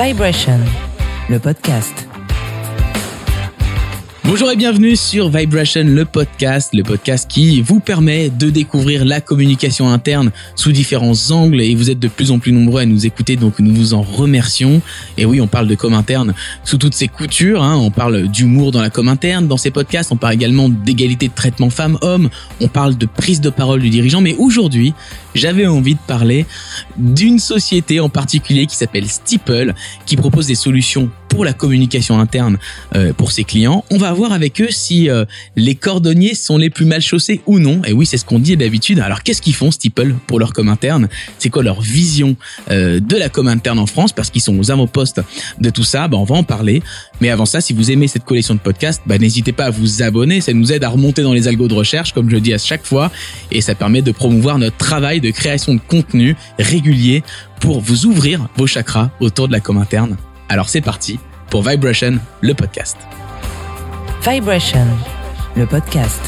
Vibration, le podcast. Bonjour et bienvenue sur Vibration, le podcast, le podcast qui vous permet de découvrir la communication interne sous différents angles et vous êtes de plus en plus nombreux à nous écouter, donc nous vous en remercions. Et oui, on parle de com interne sous toutes ses coutures, hein. on parle d'humour dans la com interne, dans ces podcasts, on parle également d'égalité de traitement femmes-hommes, on parle de prise de parole du dirigeant, mais aujourd'hui, j'avais envie de parler d'une société en particulier qui s'appelle Steeple, qui propose des solutions pour la communication interne euh, pour ses clients. On va voir avec eux si euh, les cordonniers sont les plus mal chaussés ou non. Et oui, c'est ce qu'on dit d'habitude. Alors qu'est-ce qu'ils font Steeple pour leur com interne? C'est quoi leur vision euh, de la com interne en France? Parce qu'ils sont aux avant-postes de tout ça. Bah, on va en parler. Mais avant ça, si vous aimez cette collection de podcasts, bah, n'hésitez pas à vous abonner. Ça nous aide à remonter dans les algos de recherche, comme je le dis à chaque fois. Et ça permet de promouvoir notre travail de création de contenu régulier pour vous ouvrir vos chakras autour de la com interne. Alors c'est parti pour Vibration, le podcast. Vibration, le podcast.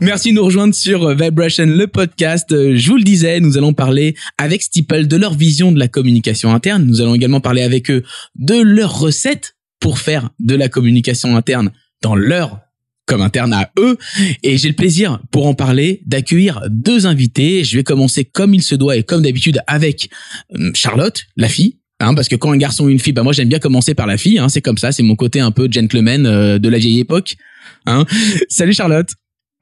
Merci de nous rejoindre sur Vibration, le podcast. Je vous le disais, nous allons parler avec Steeple de leur vision de la communication interne. Nous allons également parler avec eux de leurs recettes pour faire de la communication interne dans leur comme interne à eux. Et j'ai le plaisir, pour en parler, d'accueillir deux invités. Je vais commencer comme il se doit et comme d'habitude avec euh, Charlotte, la fille. Hein, parce que quand un garçon ou une fille, bah moi j'aime bien commencer par la fille. Hein, c'est comme ça, c'est mon côté un peu gentleman euh, de la vieille époque. Hein. Salut Charlotte.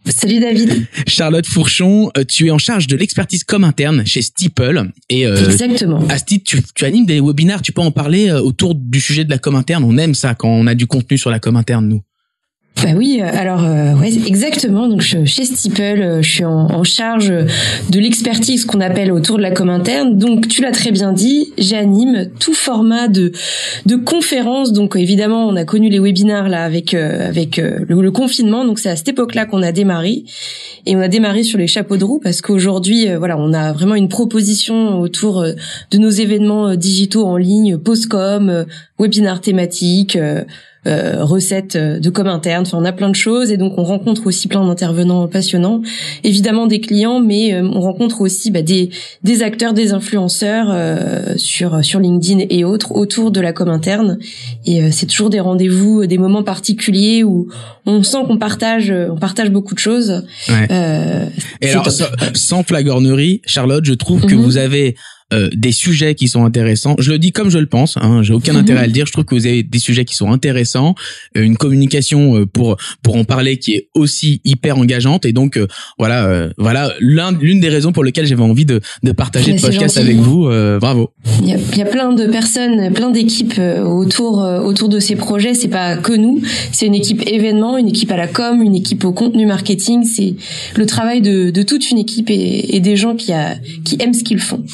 Salut David. Charlotte Fourchon, euh, tu es en charge de l'expertise com interne chez Steeple. Et euh, Exactement. À tu, tu animes des webinaires, tu peux en parler autour du sujet de la com interne. On aime ça quand on a du contenu sur la com interne, nous. Bah oui, euh, alors euh, ouais, exactement. Donc je, chez Steeple, euh, je suis en, en charge de l'expertise qu'on appelle autour de la com interne. Donc tu l'as très bien dit, j'anime tout format de de conférences. Donc évidemment, on a connu les webinaires là avec avec le, confinement. Donc c'est à cette époque-là qu'on a démarré et on a démarré sur les chapeaux de roue parce qu'aujourd'hui, voilà, on a vraiment une proposition autour de nos événements digitaux en ligne, postcom, webinaires thématiques euh, recettes euh, de com interne. Enfin, on a plein de choses et donc on rencontre aussi plein d'intervenants passionnants. Évidemment des clients, mais euh, on rencontre aussi bah, des des acteurs, des influenceurs sur sur LinkedIn et autres autour de la com interne. Et c'est toujours des rendez-vous, des moments particuliers où on sent qu'on partage, on partage beaucoup de choses. Ouais. et alors, sans flagornerie, Charlotte, je trouve que mhm. vous avez euh, des sujets qui sont intéressants. Je le dis comme je le pense, hein, j'ai aucun intérêt à le dire. Je trouve que vous avez des sujets qui sont intéressants, euh, une communication euh, pour pour en parler qui est aussi hyper engageante. Et donc voilà, voilà l'une des raisons pour lesquelles j'avais envie de, de partager le podcast avec vous. bravo. Il y, a, il y, a, plein de personnes, plein d'équipes autour autour de ces projets. C'est pas que nous, c'est une équipe événement, une équipe à la com, une équipe au contenu marketing. C'est le travail de, de toute une équipe et, et des gens qui a qui aiment ce qu'ils font.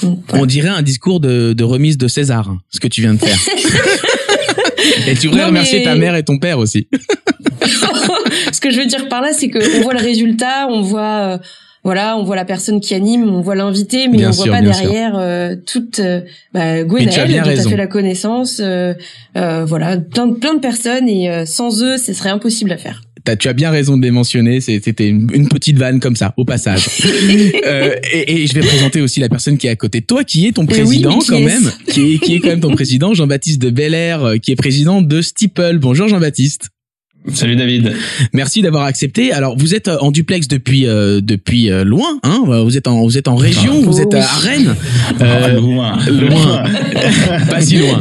On dirait un discours de, de remise de César, hein, ce que tu viens de faire. et tu voudrais remercier ta mère et ton père aussi. ce que je veux dire par là, c'est qu'on voit le résultat, on voit... Euh, voilà, on voit la personne qui anime, on voit l'invité, mais on voit pas derrière euh, toute euh, bah, Gwenaëlle dont fait la connaissance, euh, euh, voilà, plein, plein de personnes et sans eux, ce serait impossible à faire tu as bien raison de les mentionner. C'était une, petite vanne comme ça, au passage. euh, et, et, je vais présenter aussi la personne qui est à côté de toi, qui est ton président quand même, qui est, qui est quand même ton président, Jean-Baptiste de Belair, euh, qui est président de Steeple. Bonjour Jean-Baptiste. Salut David. Merci d'avoir accepté. Alors vous êtes euh, en duplex depuis euh, depuis euh, loin, hein Vous êtes en vous êtes en région, vous êtes à Rennes. Euh, loin. Loin. Pas si loin.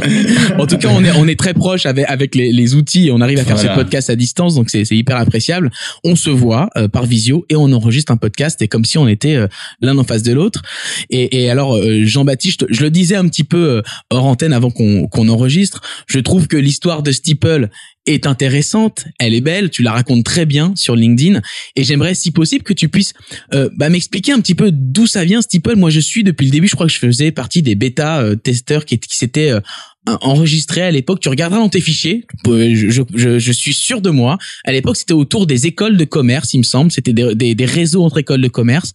En tout cas, on est on est très proche avec avec les, les outils. Et on arrive à faire ce podcast à distance, donc c'est c'est hyper appréciable. On se voit par visio et on enregistre un podcast et comme si on était l'un en face de l'autre. Et, et alors Jean-Baptiste, je le disais un petit peu hors antenne avant qu'on qu'on enregistre. Je trouve que l'histoire de Steeple est intéressante, elle est belle, tu la racontes très bien sur LinkedIn et j'aimerais si possible que tu puisses euh, bah, m'expliquer un petit peu d'où ça vient Steeple. Moi je suis depuis le début, je crois que je faisais partie des bêta euh, testeurs qui, s'étaient euh, enregistrés à l'époque. Tu regarderas dans tes fichiers, je, je, suis sûr de moi. À l'époque c'était autour des écoles de commerce, il me semble, c'était des réseaux entre écoles de commerce.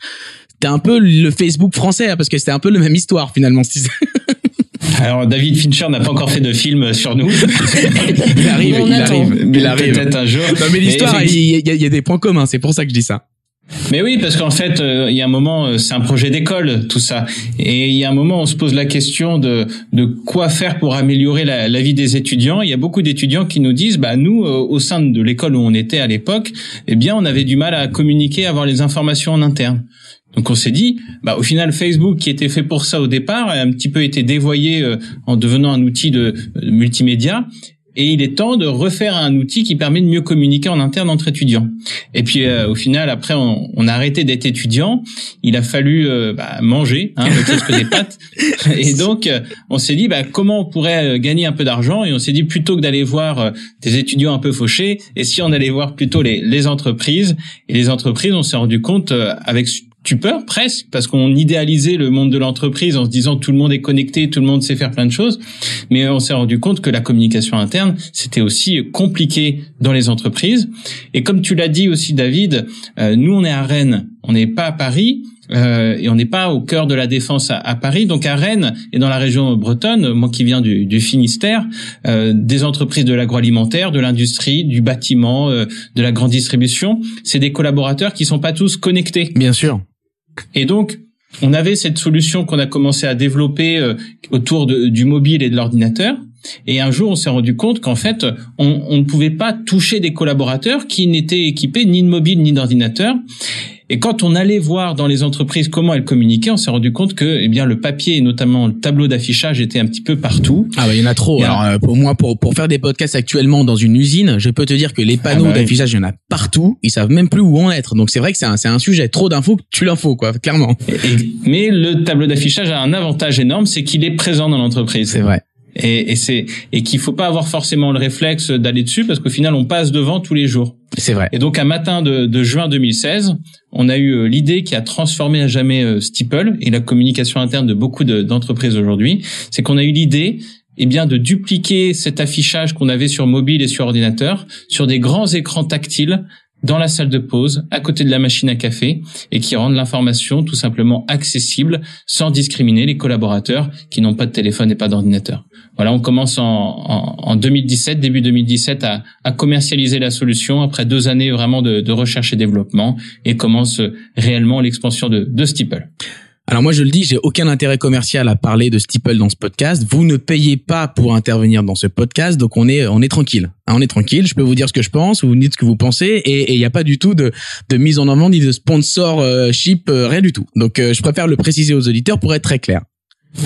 C'était un peu le Facebook français hein, parce que c'était un peu la même histoire finalement. Alors David Fincher n'a pas encore fait de film sur nous. il arrive, il arrive, il arrive. Peut-être un jour. Non mais l'histoire, il, y a, des points communs. C'est pour ça que je dis ça. Mais oui, parce qu'en fait, euh, il y a un moment, euh, c'est un projet d'école, tout ça. Et il y a un moment, on se pose la question de, de quoi faire pour améliorer la, la vie des étudiants. Il y a beaucoup d'étudiants qui nous disent, bah, nous, euh, au sein de l'école où on était à l'époque, eh bien, on avait du mal à communiquer, à avoir les informations en interne. Donc on s'est dit, bah au final Facebook qui était fait pour ça au départ a un petit peu été dévoyé en devenant un outil de multimédia et il est temps de refaire un outil qui permet de mieux communiquer en interne entre étudiants. Et puis euh, au final, après, on, on a arrêté d'être étudiant. Il a fallu euh, bah, manger, hein, autre que des pâtes. Et donc, euh, on s'est dit bah, comment on pourrait gagner un peu d'argent. Et on s'est dit plutôt que d'aller voir des étudiants un peu fauchés, et si on allait voir plutôt les, les entreprises. Et les entreprises, on s'est rendu compte avec peur presque parce qu'on idéalisait le monde de l'entreprise en se disant tout le monde est connecté, tout le monde sait faire plein de choses, mais on s'est rendu compte que la communication interne c'était aussi compliqué dans les entreprises. Et comme tu l'as dit aussi David, euh, nous on est à Rennes, on n'est pas à Paris. Euh, et on n'est pas au cœur de la défense à, Paris. Donc à Rennes et dans la région bretonne, moi qui viens du, du Finistère, euh, des entreprises de l'agroalimentaire, de l'industrie, du bâtiment, euh, de la grande distribution, c'est des collaborateurs qui sont pas tous connectés. Bien sûr. Et donc, on avait cette solution qu'on a commencé à développer euh, autour du mobile et de l'ordinateur. Et un jour, on s'est rendu compte qu'en fait, on, on, ne pouvait pas toucher des collaborateurs qui n'étaient équipés ni de mobile ni d'ordinateur. Et quand on allait voir dans les entreprises comment elles communiquaient, on s'est rendu compte que, eh bien, le papier et notamment le tableau d'affichage était un petit peu partout. Ah bah, il y en a trop. Alors, euh, pour moi, pour, pour faire des podcasts actuellement dans une usine, je peux te dire que les panneaux ah bah d'affichage, il y en a partout. Ils savent même plus où en être. Donc c'est vrai que c'est un, c'est un sujet. Trop d'infos, tu l'info, quoi, clairement. mais le tableau d'affichage a un avantage énorme, c'est qu'il est présent dans l'entreprise. C'est vrai et, et c'est et qu'il faut pas avoir forcément le réflexe d'aller dessus parce qu'au final on passe devant tous les jours. C'est vrai. Et donc un matin de, de juin 2016, on a eu euh, l'idée qui a transformé à jamais euh, Steeple et la communication interne de beaucoup d'entreprises aujourd'hui, c'est qu'on a eu l'idée eh bien de dupliquer cet affichage qu'on avait sur mobile et sur ordinateur sur des grands écrans tactiles dans la salle de pause, à côté de la machine à café, et qui rendent l'information tout simplement accessible sans discriminer les collaborateurs qui n'ont pas de téléphone et pas d'ordinateur. Voilà, on commence en, en, 2017, début 2017, à, à, commercialiser la solution après deux années vraiment de, de recherche et développement, et commence réellement l'expansion de, de Steeple. Alors moi je le dis, j'ai aucun intérêt commercial à parler de Steeple dans ce podcast. Vous ne payez pas pour intervenir dans ce podcast, donc on est on est tranquille. Hein, on est tranquille. Je peux vous dire ce que je pense, vous me dites ce que vous pensez, et il n'y a pas du tout de, de mise en avant ni de sponsorship, euh, rien du tout. Donc euh, je préfère le préciser aux auditeurs pour être très clair.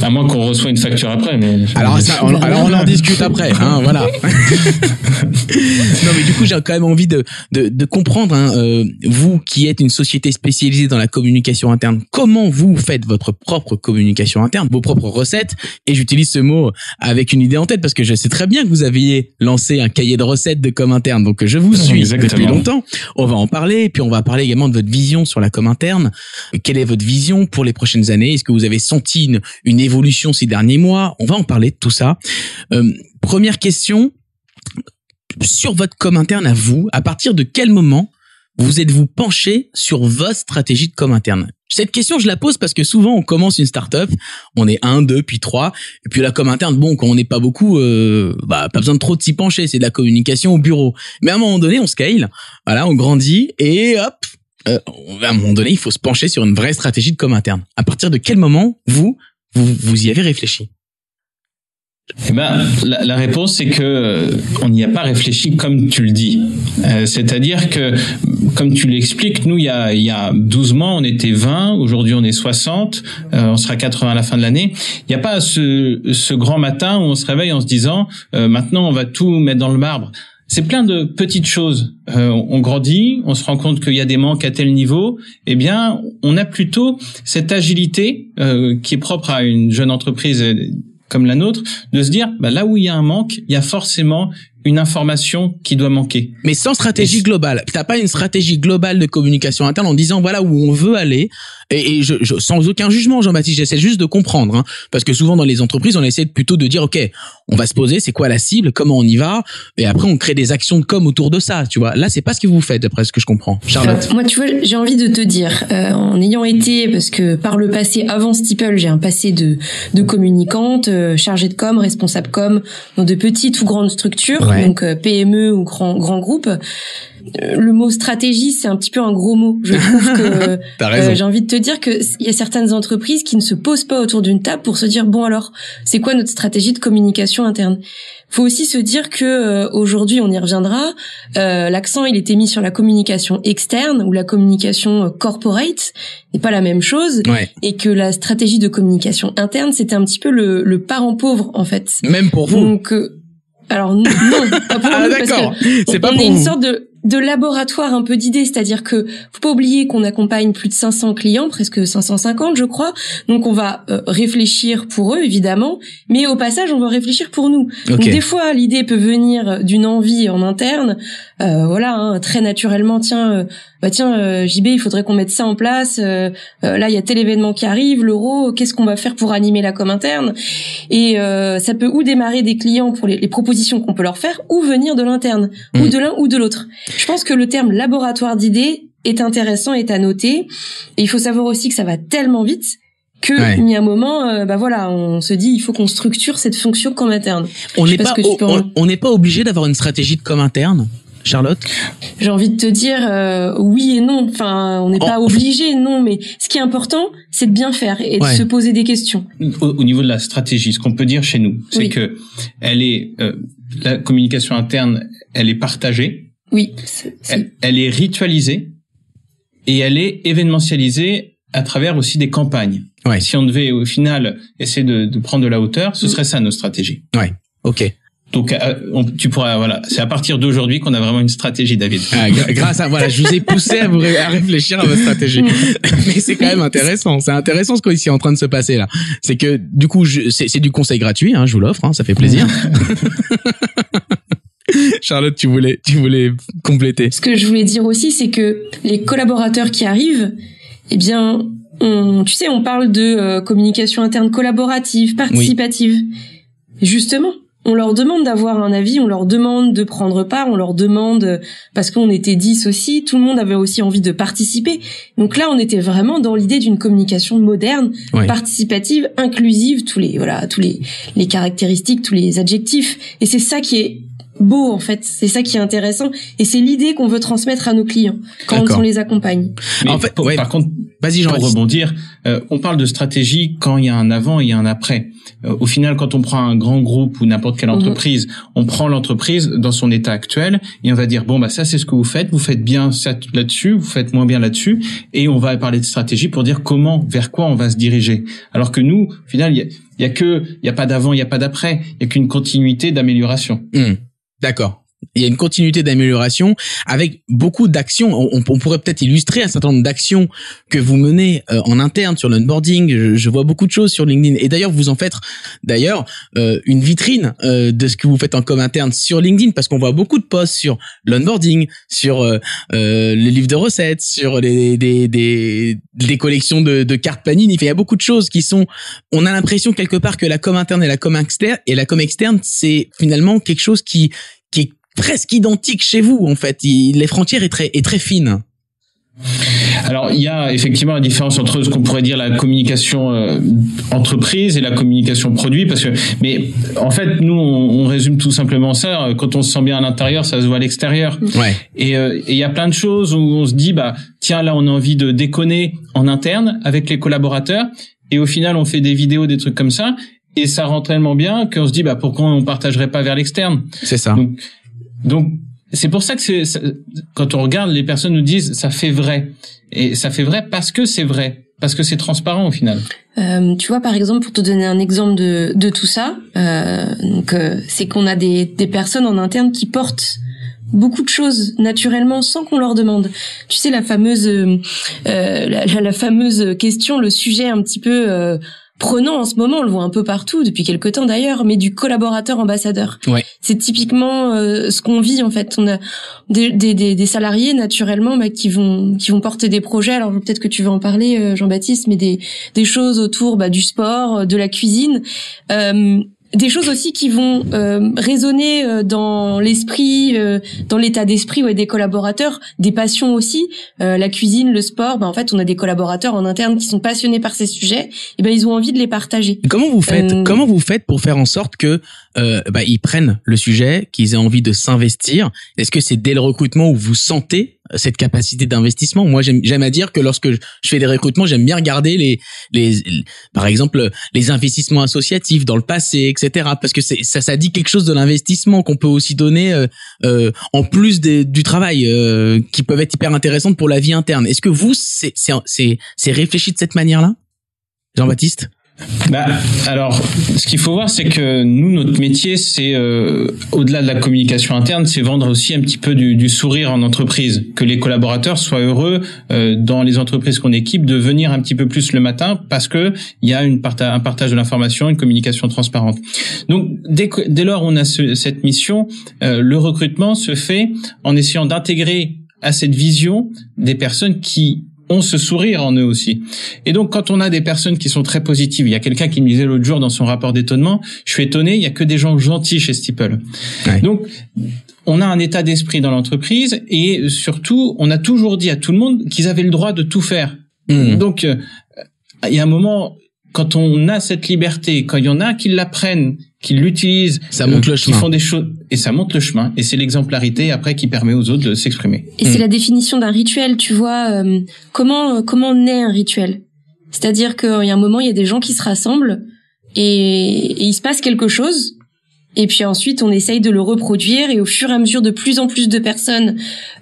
À moins qu'on reçoit une facture après. Mais... Alors, ça, on, alors on en discute après. Hein, voilà. non, mais du coup, j'ai quand même envie de, de, de comprendre, hein, euh, vous qui êtes une société spécialisée dans la communication interne, comment vous faites votre propre communication interne, vos propres recettes. Et j'utilise ce mot avec une idée en tête parce que je sais très bien que vous aviez lancé un cahier de recettes de com interne. Donc, je vous suis depuis longtemps. On va en parler. Et puis, on va parler également de votre vision sur la com interne. Quelle est votre vision pour les prochaines années? Est-ce que vous avez senti une, une évolution ces derniers mois. On va en parler de tout ça. Euh, première question sur votre com interne à vous. À partir de quel moment vous êtes-vous penché sur votre stratégie de com interne? Cette question, je la pose parce que souvent, on commence une startup, on est un, deux, puis trois, et puis la com interne, bon, quand on n'est pas beaucoup, euh, bah, pas besoin de trop s'y pencher, c'est de la communication au bureau. Mais à un moment donné, on scale, voilà, on grandit, et hop, euh, à un moment donné, il faut se pencher sur une vraie stratégie de com interne. À partir de quel moment, vous, vous, vous y avez réfléchi? Eh ben, la, la réponse c'est que euh, on n'y a pas réfléchi comme tu le dis. Euh, C'est-à-dire que, comme tu l'expliques, nous il y a il y a 12 mois on était 20, aujourd'hui on est 60, euh, on sera 80 à la fin de l'année. Il n'y a pas ce, ce grand matin où on se réveille en se disant euh, maintenant on va tout mettre dans le marbre. C'est plein de petites choses. Euh, on grandit, on se rend compte qu'il y a des manques à tel niveau. Eh bien, on a plutôt cette agilité euh, qui est propre à une jeune entreprise comme la nôtre, de se dire, bah, là où il y a un manque, il y a forcément une information qui doit manquer. Mais sans stratégie globale. T'as pas une stratégie globale de communication interne en disant voilà où on veut aller. Et, je, je, sans aucun jugement, Jean-Baptiste, j'essaie juste de comprendre. Hein, parce que souvent dans les entreprises, on essaie plutôt de dire ok, on va se poser, c'est quoi la cible, comment on y va, et après on crée des actions de com autour de ça. Tu vois, là c'est pas ce que vous faites d'après ce que je comprends. Charlotte. moi, tu vois, j'ai envie de te dire, euh, en ayant été, parce que par le passé, avant Steeple, j'ai un passé de de communicante, euh, chargée de com, responsable com dans de petites ou grandes structures donc euh, PME ou grand grand groupe. euh, le mot stratégie, c'est un petit peu un gros mot. Je trouve que euh, j'ai envie de te dire que il y a certaines entreprises qui ne se posent pas autour d'une table pour se dire bon alors, c'est quoi notre stratégie de communication interne? Faut aussi se dire que euh, aujourd'hui, on y reviendra. Euh, L'accent, il était mis sur la communication externe ou la communication euh, corporate, n'est pas la même chose, et que la stratégie de communication interne, c'était un petit peu le, le parent pauvre en fait. Même pour vous. Donc, euh, alors non, pas pour ah, nous, d'accord. C'est pas on pour est une vous. sorte de de laboratoire un peu d'idées, c'est-à-dire que faut pas oublier qu'on accompagne plus de 500 clients, presque 550 je crois. Donc on va euh, réfléchir pour eux évidemment, mais au passage on va réfléchir pour nous. Donc des fois l'idée peut venir d'une envie en interne, euh, voilà, hein, très naturellement tiens euh, bah tiens euh, JB, il faudrait qu'on mette ça en place. euh, là il y a tel événement qui arrive, l'euro, qu'est-ce qu'on va faire pour animer la com interne? Et euh, ça peut ou démarrer des clients pour les, les propositions qu'on peut leur faire, ou venir de l'interne, ou Mm. de l'un ou de l'autre. Je pense que le terme laboratoire d'idées est intéressant, est à noter. Et il faut savoir aussi que ça va tellement vite que Ouais. il y a un moment, euh, bah voilà, on se dit il faut qu'on structure cette fonction comme interne. On n'est pas en- on- n'est obligé d'avoir une stratégie de com interne, Charlotte? J'ai envie de te dire euh, oui et non. Enfin, on n'est Oh. pas obligé, non. Mais ce qui est important, c'est de bien faire et de se poser des questions. au, au niveau de la stratégie, ce qu'on peut dire chez nous, c'est Oui. que elle est euh, la communication interne, elle est partagée, Oui. elle, elle est ritualisée et elle est événementialisée à travers aussi des campagnes. Ouais. Si on devait au final essayer de, de prendre de la hauteur, ce Mm. serait ça nos stratégies. Ok. Donc euh, on- tu pourras voilà, c'est à partir d'aujourd'hui qu'on a vraiment une stratégie, David. Ah, grâce à voilà, je vous ai poussé à vous ré- à réfléchir à votre stratégie. Mais c'est quand même intéressant. C'est intéressant ce qui est en train de se passer là. C'est que du coup, je- c'est c'est du conseil gratuit. Hein, je vous l'offre. Hein, ça fait plaisir. Charlotte, tu voulais, tu voulais compléter. Ce que je voulais dire aussi, c'est que les collaborateurs qui arrivent, eh bien, on, tu sais, on parle de euh, communication interne collaborative, participative. Justement, on leur demande d'avoir un avis, on leur demande de prendre part, on leur demande, parce qu'on était 10 aussi, tout le monde avait aussi envie de participer. Donc là, on était vraiment dans l'idée d'une communication moderne, participative, inclusive, tous les, voilà, tous les, les caractéristiques, tous les adjectifs. Et c'est ça qui est beau, en fait. C'est ça qui est intéressant. Et c'est l'idée qu'on veut transmettre à nos clients quand on les accompagne. Mais En fait, pour- ouais. par contre, Vas-y, pour rebondir, euh, on parle de stratégie quand il y a un avant et il y a un après. Euh, au final, quand on prend un grand groupe ou n'importe quelle Mhm. entreprise, on prend l'entreprise dans son état actuel et on va dire bon bah ça c'est ce que vous faites, vous faites bien ça là-dessus, vous faites moins bien là-dessus et on va parler de stratégie pour dire comment, vers quoi on va se diriger. Alors que nous, au final, il y a, il y a que, il y a pas d'avant, il y a pas d'après, il y a qu'une continuité d'amélioration. Hmm. D'accord. Il y a une continuité d'amélioration avec beaucoup d'actions. On, pourrait peut-être illustrer un certain nombre d'actions que vous menez euh, en interne sur l'onboarding. Je, je vois beaucoup de choses sur LinkedIn. Et d'ailleurs, vous en faites d'ailleurs euh, une vitrine euh, de ce que vous faites en com interne sur LinkedIn parce qu'on voit beaucoup de posts sur l'onboarding, sur euh, euh, les livres de recettes, sur les, des, des, des collections de, de cartes Panini. Il y a beaucoup de choses qui sont. On a l'impression quelque part que la com interne et la com externe et la com externe, c'est finalement quelque chose qui qui est presque identique chez vous en fait. Il- les frontières est très est très fine. Alors, il y a effectivement la différence entre ce qu'on pourrait dire la communication euh, entreprise et la communication produit, parce que, mais en fait, nous, on, on résume tout simplement ça. Quand on se sent bien à l'intérieur, ça se voit à l'extérieur. Ouais. Et euh, et il y a plein de choses où on se dit, bah, tiens, là, on a envie de déconner en interne avec les collaborateurs, et au final, on fait des vidéos, des trucs comme ça, et ça rend tellement bien qu'on se dit, bah, pourquoi on partagerait pas vers l'externe? C'est ça. donc, donc c'est pour ça que c'est quand on regarde, les personnes nous disent ça fait vrai et ça fait vrai parce que c'est vrai, parce que c'est transparent au final. Euh, tu vois, par exemple, pour te donner un exemple de, de tout ça, euh, donc euh, c'est qu'on a des, des personnes en interne qui portent beaucoup de choses naturellement sans qu'on leur demande. Tu sais la fameuse euh, euh, la- la fameuse question, le sujet un petit peu euh, prenant en ce moment, on le voit un peu partout depuis quelque temps d'ailleurs, mais du collaborateur ambassadeur. Ouais. C'est typiquement euh, ce qu'on vit en fait. On a des, des, des, salariés naturellement bah, qui vont qui vont porter des projets. Alors peut-être que tu vas en parler, euh, Jean-Baptiste, mais des des choses autour bah, du sport, de la cuisine. Euh, des choses aussi qui vont euh, résonner euh, dans l'esprit, euh, dans l'état d'esprit ouais, des collaborateurs, des passions aussi. la cuisine, le sport, ben, en fait, on a des collaborateurs en interne qui sont passionnés par ces sujets. Et ben ils ont envie de les partager. Comment vous faites Comment vous faites pour faire en sorte que bah, ils prennent le sujet, qu'ils aient envie de s'investir? Est-ce que c'est dès le recrutement où vous sentez cette capacité d'investissement. Moi, j'aime à dire que lorsque je fais des recrutements, j'aime bien regarder les, les, par exemple, les investissements associatifs dans le passé, etc. Parce que ça, ça dit quelque chose de l'investissement qu'on peut aussi donner euh, euh, en plus du travail, euh, qui peuvent être hyper intéressantes pour la vie interne. Est-ce que vous, c'est c'est réfléchi de cette manière-là, Jean-Baptiste? Bah, alors, ce qu'il faut voir, c'est que nous, notre métier, c'est euh, au-delà de la communication interne, c'est vendre aussi un petit peu du, du, sourire en entreprise, que les collaborateurs soient heureux euh, dans les entreprises qu'on équipe de venir un petit peu plus le matin parce que il y a une un partage de l'information, une communication transparente. Donc, dès, dès lors on a ce, cette mission, euh, le recrutement se fait en essayant d'intégrer à cette vision des personnes qui ont ce sourire en eux aussi. Et donc, quand on a des personnes qui sont très positives, il y a quelqu'un qui me disait l'autre jour dans son rapport d'étonnement, je suis étonné, il y a que des gens gentils chez Steeple. Donc, on a un état d'esprit dans l'entreprise et surtout, on a toujours dit à tout le monde qu'ils avaient le droit de tout faire. Mmh. Donc, euh, il y a un moment, quand on a cette liberté, quand il y en a qui l'apprennent, qui l'utilisent, ça monte le euh, chemin. Qui font des choses et ça monte le chemin. Et c'est l'exemplarité après qui permet aux autres de s'exprimer. Et c'est mm. la définition d'un rituel. Tu vois euh, comment euh, comment naît un rituel? C'est-à-dire qu'il y a un moment, il y a des gens qui se rassemblent et, et il se passe quelque chose. Et puis ensuite, on essaye de le reproduire et au fur et à mesure de plus en plus de personnes,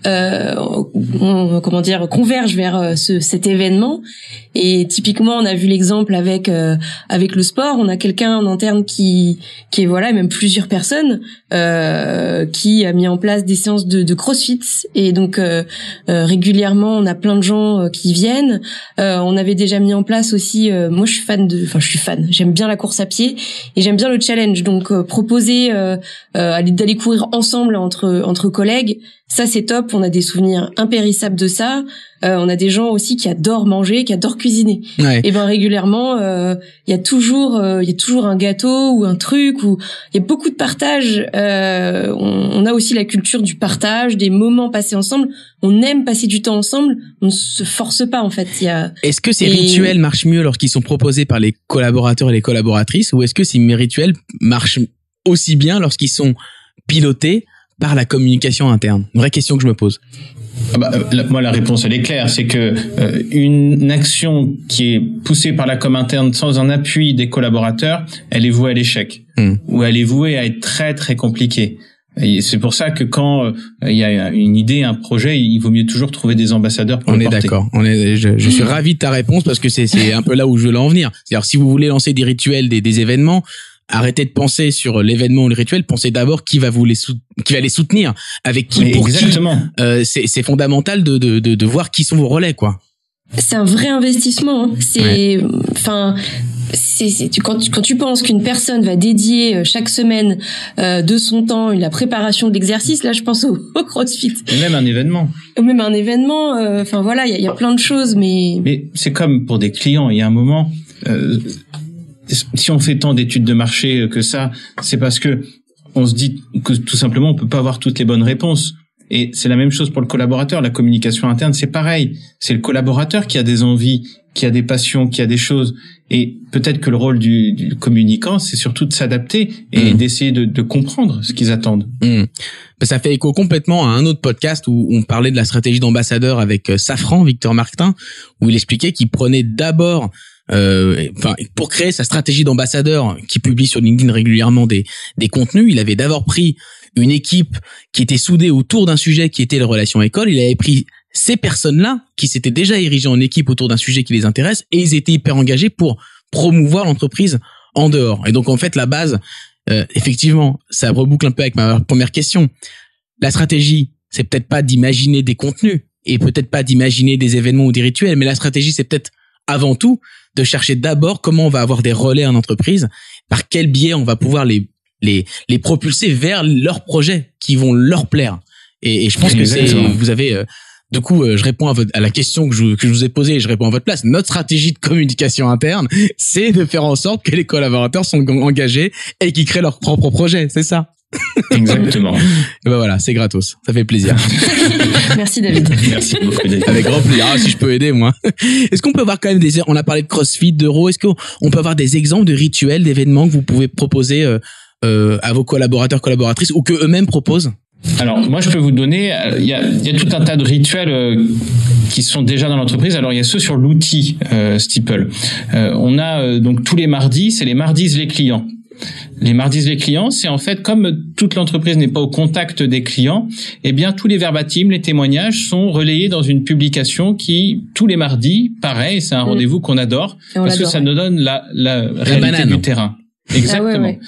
euh, on, comment dire, convergent vers euh, ce, cet événement. Et typiquement, on a vu l'exemple avec euh, avec le sport. On a quelqu'un en interne qui qui est voilà, même plusieurs personnes euh, qui a mis en place des séances de, de CrossFit. Et donc euh, régulièrement, on a plein de gens qui viennent. on avait déjà mis en place aussi. moi, je suis fan de, enfin, je suis fan. J'aime bien la course à pied et j'aime bien le challenge. Donc proposer euh, euh d'aller courir ensemble entre entre collègues, ça c'est top. On a des souvenirs impérissables de ça. Euh, on a des gens aussi qui adorent manger, qui adorent cuisiner. Et ben régulièrement, il y a toujours il y a toujours un gâteau ou un truc ou il y a beaucoup de partage. On, on, a aussi la culture du partage, des moments passés ensemble. On aime passer du temps ensemble. On ne se force pas en fait. Il y a. Est-ce que ces rituels marchent mieux lorsqu'ils sont proposés par les collaborateurs et les collaboratrices, ou est-ce que ces rituels marchent aussi bien lorsqu'ils sont pilotés par la communication interne vraie question que je me pose. Ah bah, euh, moi, la réponse elle est claire, c'est que euh, une action qui est poussée par la com interne sans un appui des collaborateurs, elle est vouée à l'échec hmm. ou elle est vouée à être très très compliquée. C'est pour ça que quand euh, il y a une idée, un projet, il vaut mieux toujours trouver des ambassadeurs pour On est d'accord. On est, je, je, suis ravi de ta réponse parce que c'est un peu là où je veux en venir. C'est-à-dire si vous voulez lancer des rituels, des, des événements, arrêtez de penser sur l'événement ou le rituel, pensez d'abord qui va vous les qui va les soutenir, avec qui pour exactement. Euh, c'est fondamental de, de, de, de, voir qui sont vos relais, quoi. C'est un vrai investissement. Hein. C'est, enfin, c'est quand, quand tu penses qu'une personne va dédier euh, chaque semaine euh, de son temps la préparation de l'exercice, là, je pense au, CrossFit. Et même un événement. Même un événement. Euh, enfin voilà, il y a, y a, plein de choses, mais. Mais c'est comme pour des clients. Il y a un moment. Euh, si on fait tant d'études de marché que ça, c'est parce que on se dit que tout simplement on peut pas avoir toutes les bonnes réponses. Et c'est la même chose pour le collaborateur. La communication interne, c'est pareil. C'est le collaborateur qui a des envies, qui a des passions, qui a des choses. Et peut-être que le rôle du, du communicant, c'est surtout de s'adapter et mmh. d'essayer de, de, comprendre ce qu'ils attendent. Mmh. Ça fait écho complètement à un autre podcast où on parlait de la stratégie d'ambassadeur avec euh, Safran, Victor Martin, où il expliquait qu'il prenait d'abord euh, enfin pour créer sa stratégie d'ambassadeur qui publie sur LinkedIn régulièrement des des contenus, il avait d'abord pris une équipe qui était soudée autour d'un sujet qui était les relations école, il avait pris ces personnes-là qui s'étaient déjà érigées en équipe autour d'un sujet qui les intéresse et ils étaient hyper engagés pour promouvoir l'entreprise en dehors. Et donc en fait la base euh, effectivement, ça reboucle un peu avec ma première question. La stratégie, c'est peut-être pas d'imaginer des contenus et peut-être pas d'imaginer des événements ou des rituels, mais la stratégie, c'est peut-être avant tout de chercher d'abord comment on va avoir des relais en entreprise, par quel biais on va pouvoir les les les propulser vers leurs projets qui vont leur plaire. Et, je pense que c'est vous avez euh, du coup, euh, je réponds à, votre, à la question que je, que je vous ai posée et je réponds à votre place. Notre stratégie de communication interne, c'est de faire en sorte que les collaborateurs sont engagés et qu'ils créent leur propre projet. C'est ça? Exactement. Et ben voilà, c'est gratos. Ça fait plaisir. Merci David. Merci beaucoup David. Avec grand plaisir. Ah, si je peux aider, moi. Est-ce qu'on peut avoir quand même des, on a parlé de CrossFit, d'Euro. Est-ce qu'on peut avoir des exemples de rituels, d'événements que vous pouvez proposer euh, euh, à vos collaborateurs, collaboratrices ou que eux-mêmes proposent? Alors moi je peux vous donner, il y a, y a, tout un tas de rituels euh, qui sont déjà dans l'entreprise. Alors il y a ceux sur l'outil euh, Steeple. Euh, on a euh, donc tous les mardis, c'est les mardis les clients. Les mardis les clients, c'est en fait comme toute l'entreprise n'est pas au contact des clients, eh bien tous les verbatims, les témoignages sont relayés dans une publication qui tous les mardis, pareil, c'est un Mm. rendez-vous qu'on adore on parce que ça ouais. nous donne la, la, réalité banane. du terrain. Exactement. Ah ouais, ouais.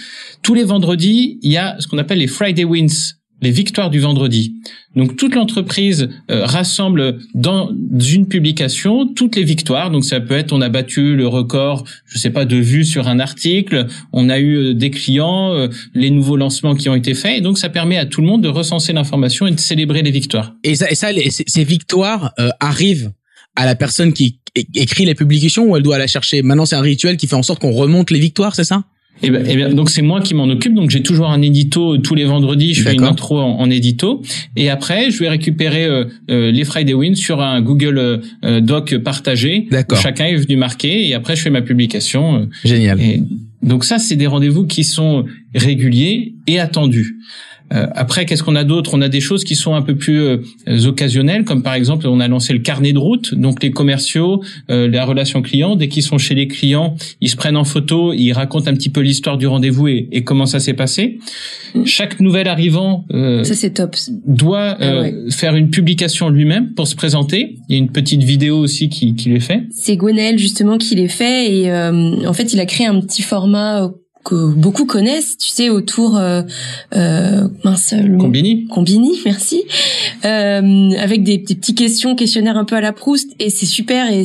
Tous les vendredis, il y a ce qu'on appelle les Friday Wins, les victoires du vendredi. Donc toute l'entreprise euh, rassemble dans une publication toutes les victoires. Donc ça peut être on a battu le record, je sais pas, de vues sur un article, on a eu euh, des clients, euh, les nouveaux lancements qui ont été faits. Et donc ça permet à tout le monde de recenser l'information et de célébrer les victoires. Et ça, et ça ces victoires euh, arrivent à la personne qui écrit les publications ou elle doit la chercher? Maintenant, c'est un rituel qui fait en sorte qu'on remonte les victoires, c'est ça? Et ben, eh bien, donc c'est moi qui m'en occupe. Donc j'ai toujours un édito euh, tous les vendredis. Je fais une intro en, en édito. Et après, je vais récupérer euh, euh, les Friday Wins sur un Google euh, euh, Doc partagé. D'accord. Chacun est venu marquer. Et après, je fais ma publication. Génial. et donc ça, c'est des rendez-vous qui sont réguliers et attendus. Euh, après, qu'est-ce qu'on a d'autre? On a des choses qui sont un peu plus euh, occasionnelles, comme par exemple, on a lancé le carnet de route. Donc les commerciaux, euh, la relation client, dès qu'ils sont chez les clients, ils se prennent en photo, ils racontent un petit peu l'histoire du rendez-vous et, et comment ça s'est passé. Chaque nouvel arrivant euh, Ça c'est top. doit Ah euh, ouais. faire une publication lui-même pour se présenter. Il y a une petite vidéo aussi qui, qui l'est fait. C'est Gwenaël justement qui les fait et euh, en fait il a créé un petit format euh, que beaucoup connaissent, tu sais, autour euh, euh, mince, le Combini. Combini, merci, euh, avec des, des petits questions, questionnaires un peu à la Proust, et c'est super, et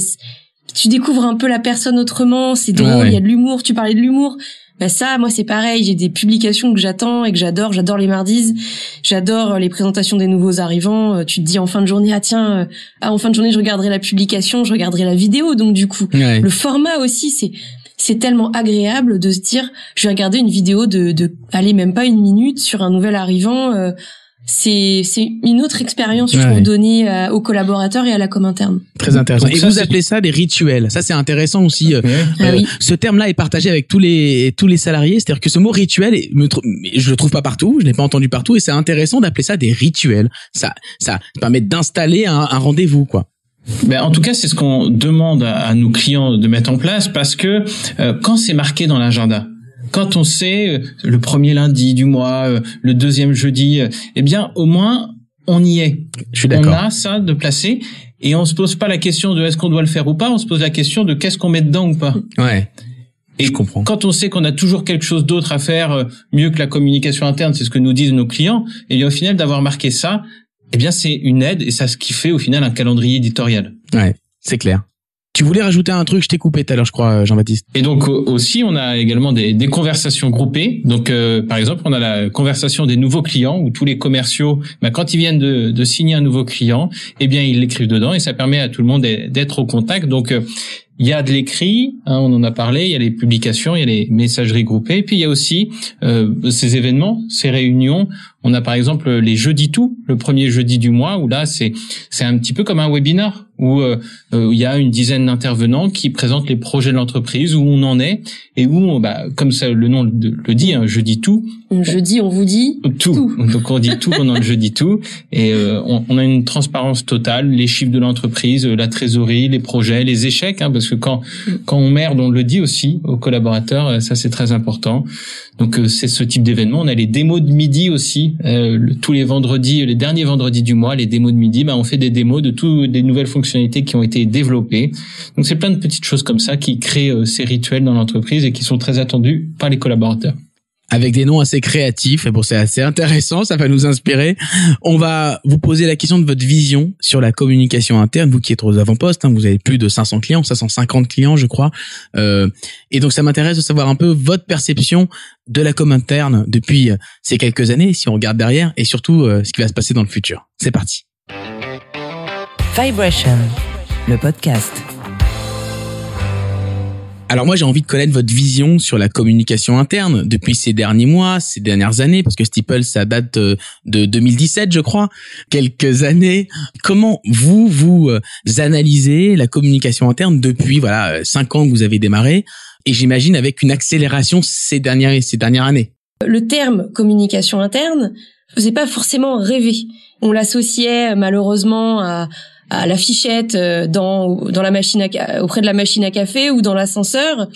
tu découvres un peu la personne autrement, c'est drôle, il Ouais, y a de l'humour, tu parlais de l'humour, bah ça, moi c'est pareil, j'ai des publications que j'attends et que j'adore, j'adore les mardis, j'adore les présentations des nouveaux arrivants, Euh, tu te dis en fin de journée, ah tiens, euh, ah, en fin de journée je regarderai la publication, je regarderai la vidéo, donc du coup, Ouais. le format aussi, c'est c'est tellement agréable de se dire, je vais regarder une vidéo de, de allez, même pas une minute sur un nouvel arrivant. euh, c'est c'est une autre expérience je Ouais. trouve donnée euh, aux collaborateurs et à la com interne. Très intéressant. Donc et ça, vous appelez ça des rituels. Ça, c'est intéressant aussi. euh, Ah Euh, oui. Ce terme-là est partagé avec tous les tous les salariés, c'est-à-dire que ce mot rituel, est- me je le trouve pas partout, je l'ai pas entendu partout, et c'est intéressant d'appeler ça des rituels. Ça ça permet d'installer un, un rendez-vous, quoi. Ben, en tout cas, c'est ce qu'on demande à, à nos clients de mettre en place parce que euh, quand c'est marqué dans l'agenda, quand on sait euh, le premier lundi du mois, euh, le deuxième jeudi, euh, eh bien, au moins, on y est. Je suis On a ça de placer et on se pose pas la question de est-ce qu'on doit le faire ou pas, on se pose la question de qu'est-ce qu'on met dedans ou pas. Ouais. Et Je comprends. quand on sait qu'on a toujours quelque chose d'autre à faire euh, mieux que la communication interne, c'est ce que nous disent nos clients, et bien au final d'avoir marqué ça, eh bien c'est une aide et ça ce qui fait au final un calendrier éditorial. Ouais, c'est clair. Tu voulais rajouter un truc, je t'ai coupé tout à l'heure, je crois, Jean-Baptiste. Et donc au- aussi, on a également des, des conversations groupées. Donc euh, par exemple, on a la conversation des nouveaux clients où tous les commerciaux, bah, quand ils viennent de, de signer un nouveau client, eh bien ils l'écrivent dedans et ça permet à tout le monde d'être d'être au contact. Donc euh, il y a de l'écrit, hein, on en a parlé, il y a les publications, il y a les messageries groupées, et puis il y a aussi euh, ces événements, ces réunions. On a par exemple les jeudis tout, le premier jeudi du mois, où là c'est c'est un petit peu comme un webinar où euh, euh, il y a une dizaine d'intervenants qui présentent les projets de l'entreprise, où on en est et où, on- bah, comme ça le nom le le dit, hein, jeudi tout, Jeudi, on vous dit tout. Tout. Donc on dit tout pendant le jeudi tout et euh, on, on a une transparence totale, les chiffres de l'entreprise, euh, la trésorerie, les projets, les échecs, hein, parce que quand quand on merde, on le dit aussi aux collaborateurs, euh, ça c'est très important. Donc euh, c'est ce type d'événement. On a les démos de midi aussi, euh, tous les vendredis, les derniers vendredis du mois, les démos de midi, bah, on fait des démos de toutes des nouvelles fonctionnalités qui ont été développées. Donc c'est plein de petites choses comme ça qui créent euh, ces rituels dans l'entreprise et qui sont très attendus par les collaborateurs. Avec des noms assez créatifs. Et bon, c'est assez intéressant, ça va nous inspirer. On va vous poser la question de votre vision sur la communication interne. Vous qui êtes aux avant-postes, hein, vous avez plus de 500 clients, 550 clients, je crois. Euh, et donc, ça m'intéresse de savoir un peu votre perception de la com interne depuis euh, ces quelques années, si on regarde derrière, et surtout euh, ce qui va se passer dans le futur. C'est parti. Vibration, le podcast. Alors moi j'ai envie de connaître votre vision sur la communication interne depuis ces derniers mois, ces dernières années, parce que Steeple ça date euh, de 2017 je crois, quelques années. Comment vous vous euh, analysez la communication interne depuis voilà euh, cinq ans que vous avez démarré et j'imagine avec une accélération ces dernières ces dernières années? Le terme communication interne faisait pas forcément rêver. On l'associait malheureusement à à la fichette euh, dans dans la machine à, auprès de la machine à café ou dans l'ascenseur.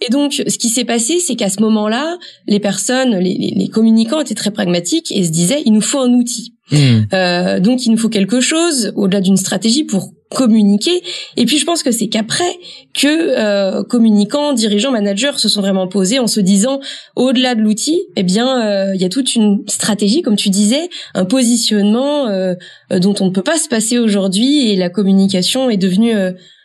Et donc, ce qui s'est passé, c'est qu'à ce moment-là, les personnes, les, les, communicants étaient très pragmatiques et se disaient il nous faut un outil. Mmh. Euh, donc, il nous faut quelque chose au-delà d'une stratégie pour communiquer. Et puis je pense que c'est qu'après que euh, communicants, dirigeants, managers se sont vraiment posés en se disant au-delà de l'outil, eh bien euh, il y a toute une stratégie, comme tu disais, un positionnement euh, dont on ne peut pas se passer aujourd'hui et la communication est devenue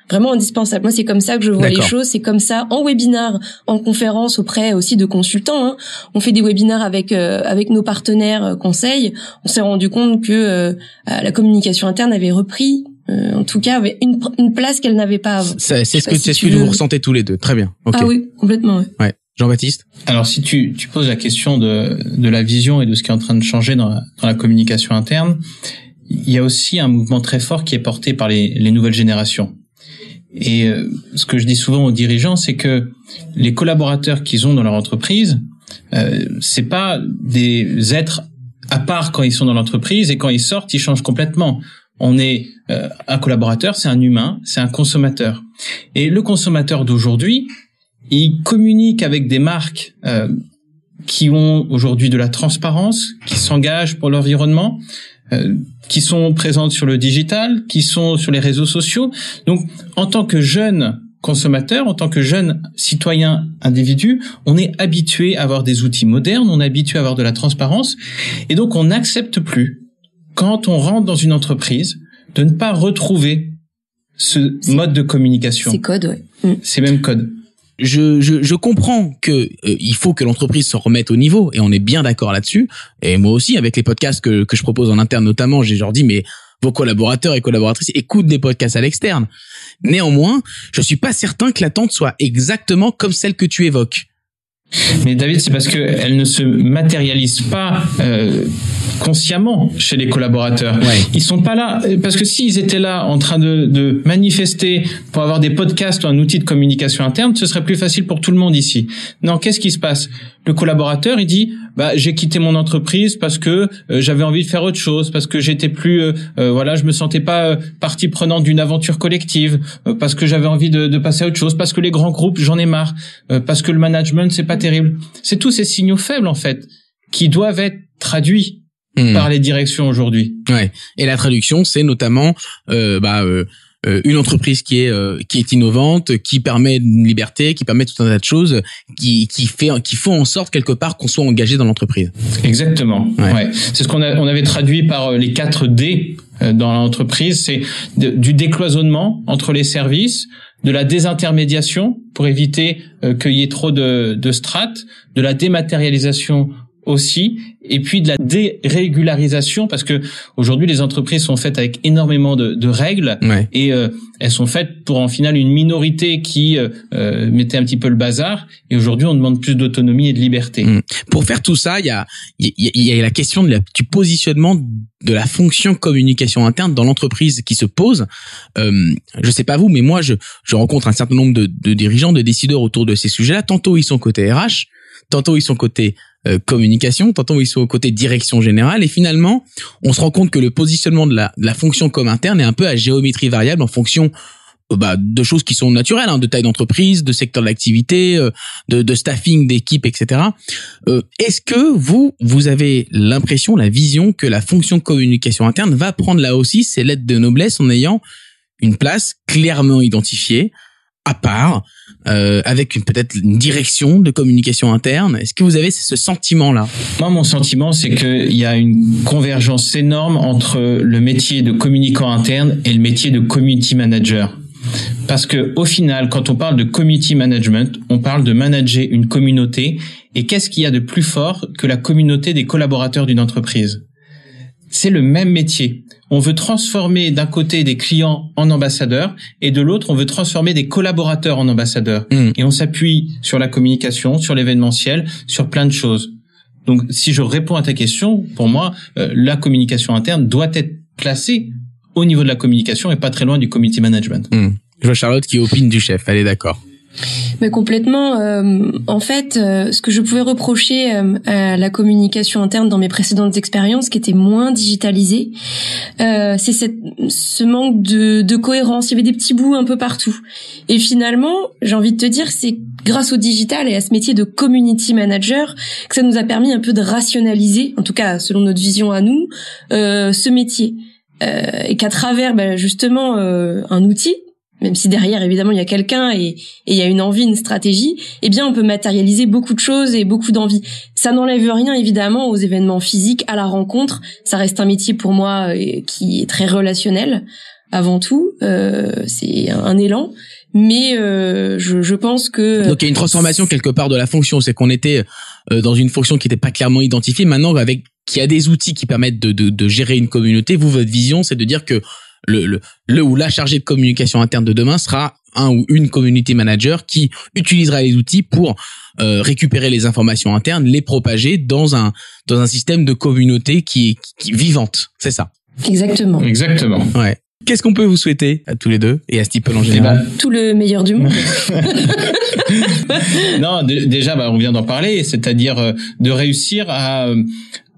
vraiment indispensable. Moi, c'est comme ça que je vois les choses. C'est comme ça en webinar, en conférence auprès aussi de consultants. Hein. On fait des webinars avec avec nos partenaires conseils. On s'est rendu compte que la communication interne avait repris euh, en tout cas avait une, une place qu'elle n'avait pas avant. C'est ce que, c'est ce que vous ressentez tous les deux. Très bien. Ah oui, complètement. Ouais. ouais. Jean-Baptiste? Alors si tu, tu poses la question de, de la vision et de ce qui est en train de changer dans la, dans la communication interne, il y a aussi un mouvement très fort qui est porté par les, les nouvelles générations. Et euh, ce que je dis souvent aux dirigeants, c'est que les collaborateurs qu'ils ont dans leur entreprise, euh, c'est pas des êtres à part quand ils sont dans l'entreprise et quand ils sortent, ils changent complètement on est euh, un collaborateur, c'est un humain, c'est un consommateur. Et le consommateur d'aujourd'hui, il communique avec des marques euh, qui ont aujourd'hui de la transparence, qui s'engagent pour l'environnement, qui sont présentes sur le digital, qui sont sur les réseaux sociaux. Donc, en tant que jeune consommateur, en tant que jeune citoyen individu, on est habitué à avoir des outils modernes, on est habitué à avoir de la transparence, et donc on n'accepte plus quand on rentre dans une entreprise, de ne pas retrouver ce mode de communication. Ces codes, ouais. Mm. Ces mêmes codes. Je, je, je comprends que euh, il faut que l'entreprise se remette au niveau et on est bien d'accord là-dessus. Et moi aussi, avec les podcasts que, que je propose en interne notamment, j'ai genre dit mais vos collaborateurs et collaboratrices écoutent des podcasts à l'externe. Néanmoins, je suis pas certain que l'attente soit exactement comme celle que tu évoques. Mais David, c'est parce qu'elle ne se matérialise pas euh, consciemment chez les collaborateurs. Ouais. Ils sont pas là parce que s'ils étaient là en train de, de, manifester pour avoir des podcasts ou un outil de communication interne, ce serait plus facile pour tout le monde ici. Non, qu'est-ce qui se passe? Le collaborateur, il dit bah j'ai quitté mon entreprise parce que euh, j'avais envie de faire autre chose, parce que j'étais plus euh, euh voilà, je me sentais pas partie prenante d'une aventure collective, parce que j'avais envie de, de, passer à autre chose, parce que les grands groupes, j'en ai marre, parce que le management c'est pas terrible. C'est tous ces signaux faibles en fait qui doivent être traduits hmm. par les directions aujourd'hui. Ouais. Et la traduction, c'est notamment euh, bah, euh, euh, une entreprise qui est euh, qui est innovante, qui permet une liberté, qui permet tout un tas de choses, qui qui fait qui font en sorte quelque part qu'on soit engagé dans l'entreprise. Exactement. Ouais. ouais. C'est ce qu'on a, on avait traduit par les 4 D dans l'entreprise, c'est du décloisonnement entre les services, de la désintermédiation pour éviter euh, qu'il y ait trop de, de strates, de la dématérialisation aussi, et puis de la dérégularisation parce que aujourd'hui les entreprises sont faites avec énormément de, de règles ouais. et euh, elles sont faites pour en final une minorité qui euh, euh mettait un petit peu le bazar et aujourd'hui on demande plus d'autonomie et de liberté. Mmh. Pour faire tout ça, il y a il y, y, a la question de la, du positionnement de la fonction communication interne dans l'entreprise qui se pose. Euh, je sais pas vous, mais moi je je rencontre un certain nombre de, de dirigeants, de décideurs autour de ces sujets-là. Tantôt ils sont côté RH, tantôt ils sont côté communication, tantôt ils sont au côté direction générale, et finalement, on se rend compte que le positionnement de la, de la fonction comme interne est un peu à géométrie variable en fonction euh, bah, de choses qui sont naturelles, hein, de taille d'entreprise, de secteur d'activité, euh, de, de, staffing d'équipe, etc. Euh, Est-ce que vous, vous avez l'impression, la vision que la fonction communication interne va prendre là aussi ses lettres de noblesse en ayant une place clairement identifiée, à part, euh, avec une peut-être une direction de communication interne. Est-ce que vous avez ce sentiment-là? Moi, mon sentiment, c'est qu'il y a une convergence énorme entre le métier de communicant interne et le métier de community manager. Parce que au final, quand on parle de community management, on parle de manager une communauté. Et qu'est-ce qu'il y a de plus fort que la communauté des collaborateurs d'une entreprise? C'est le même métier. On veut transformer d'un côté des clients en ambassadeurs et de l'autre, on veut transformer des collaborateurs en ambassadeurs. Mm. Et on s'appuie sur la communication, sur l'événementiel, sur plein de choses. Donc, si je réponds à ta question, pour moi, euh, la communication interne doit être placée au niveau de la communication et pas très loin du community management. Hmm. Je vois Charlotte qui opine du chef, elle est d'accord. Mais complètement. euh, en fait, euh, ce que je pouvais reprocher euh, à la communication interne dans mes précédentes expériences, qui étaient moins digitalisées, euh, c'est cette, ce manque de, de cohérence. Il y avait des petits bouts un peu partout. Et finalement, j'ai envie de te dire, c'est grâce au digital et à ce métier de community manager que ça nous a permis un peu de rationaliser, en tout cas selon notre vision à nous, euh, ce métier. Euh, et qu'à travers ben, justement euh, un outil même si derrière évidemment il y a quelqu'un et il y a une envie, une stratégie, eh bien on peut matérialiser beaucoup de choses et beaucoup d'envie. Ça n'enlève rien évidemment aux événements physiques, à la rencontre. Ça reste un métier pour moi euh, qui est très relationnel avant tout. Euh, c'est un, élan, mais euh, je, je pense que Donc il y a une transformation quelque part de la fonction, c'est qu'on était euh, dans une fonction qui n'était pas clairement identifiée. Maintenant, avec qu'il y a des outils qui permettent de, de, de gérer une communauté, vous votre vision, c'est de dire que le, le, le ou la chargée de communication interne de demain sera un ou une community manager qui utilisera les outils pour euh, récupérer les informations internes, les propager dans un dans un système de communauté qui est qui, vivante. C'est ça. exactement Exactement. Ouais. Qu'est-ce qu'on peut vous souhaiter à tous les deux et à Steeple en Eh général ben, tout le meilleur du monde. non, déjà, bah, on vient d'en parler, c'est-à-dire euh, de réussir à, euh,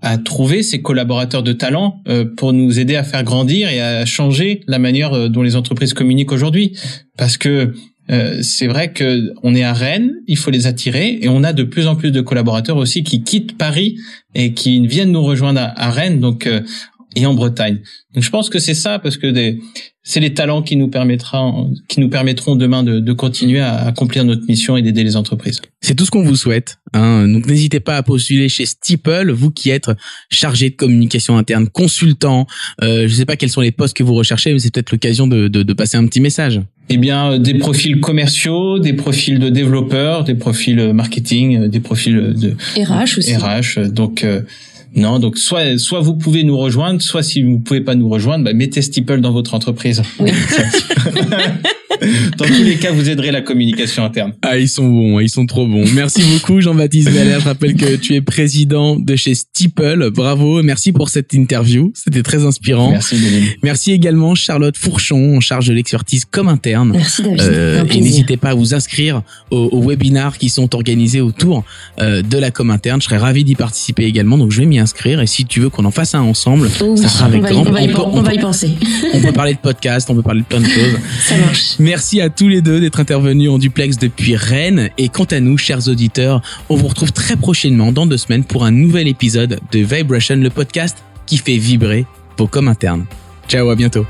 à trouver ces collaborateurs de talent euh, pour nous aider à faire grandir et à changer la manière euh, dont les entreprises communiquent aujourd'hui. Parce que euh, c'est vrai que on est à Rennes, il faut les attirer, et on a de plus en plus de collaborateurs aussi qui quittent Paris et qui viennent nous rejoindre à, Rennes, donc et en Bretagne. Donc je pense que c'est ça, parce que des, c'est les talents qui nous permettra, qui nous permettront demain de, de continuer à accomplir notre mission et d'aider les entreprises. C'est tout ce qu'on vous souhaite. Hein. Donc n'hésitez pas à postuler chez Steeple, vous qui êtes chargé de communication interne, consultant. Euh, je sais pas quels sont les postes que vous recherchez, mais c'est peut-être l'occasion de, de, de passer un petit message. Eh bien, euh, des profils commerciaux, des profils de développeurs, des profils euh, marketing, euh, des profils de RH aussi. RH. Donc euh, non, donc soit soit vous pouvez nous rejoindre, soit si vous pouvez pas nous rejoindre, bah, mettez Steeple dans votre entreprise. Oui. dans tous les cas, vous aiderez la communication interne. Ah, ils sont bons, ils sont trop bons. Merci beaucoup, Jean-Baptiste Valère. Je rappelle que tu es président de chez Steeple. Bravo, merci pour cette interview. C'était très inspirant. Merci Denis. Merci également Charlotte Fourchon, en charge de l'expertise comme interne. Merci David. Euh, et n'hésitez pas à vous inscrire aux, aux webinars qui sont organisés autour euh, de la com interne. Je serais ravi d'y participer également, donc je vais m'y inscrire. Et si tu veux qu'on en fasse un ensemble, Oh ça oui, sera avec on va, y- grand on va y, on peut- on on va y penser. on peut parler de podcast, on peut parler de plein de choses. Ça marche. Merci à tous les deux d'être intervenus en duplex depuis Rennes. Et quant à nous, chers auditeurs, on vous retrouve très prochainement, dans deux semaines, pour un nouvel épisode de Vibration, le podcast qui fait vibrer vos coms internes. Ciao, à bientôt.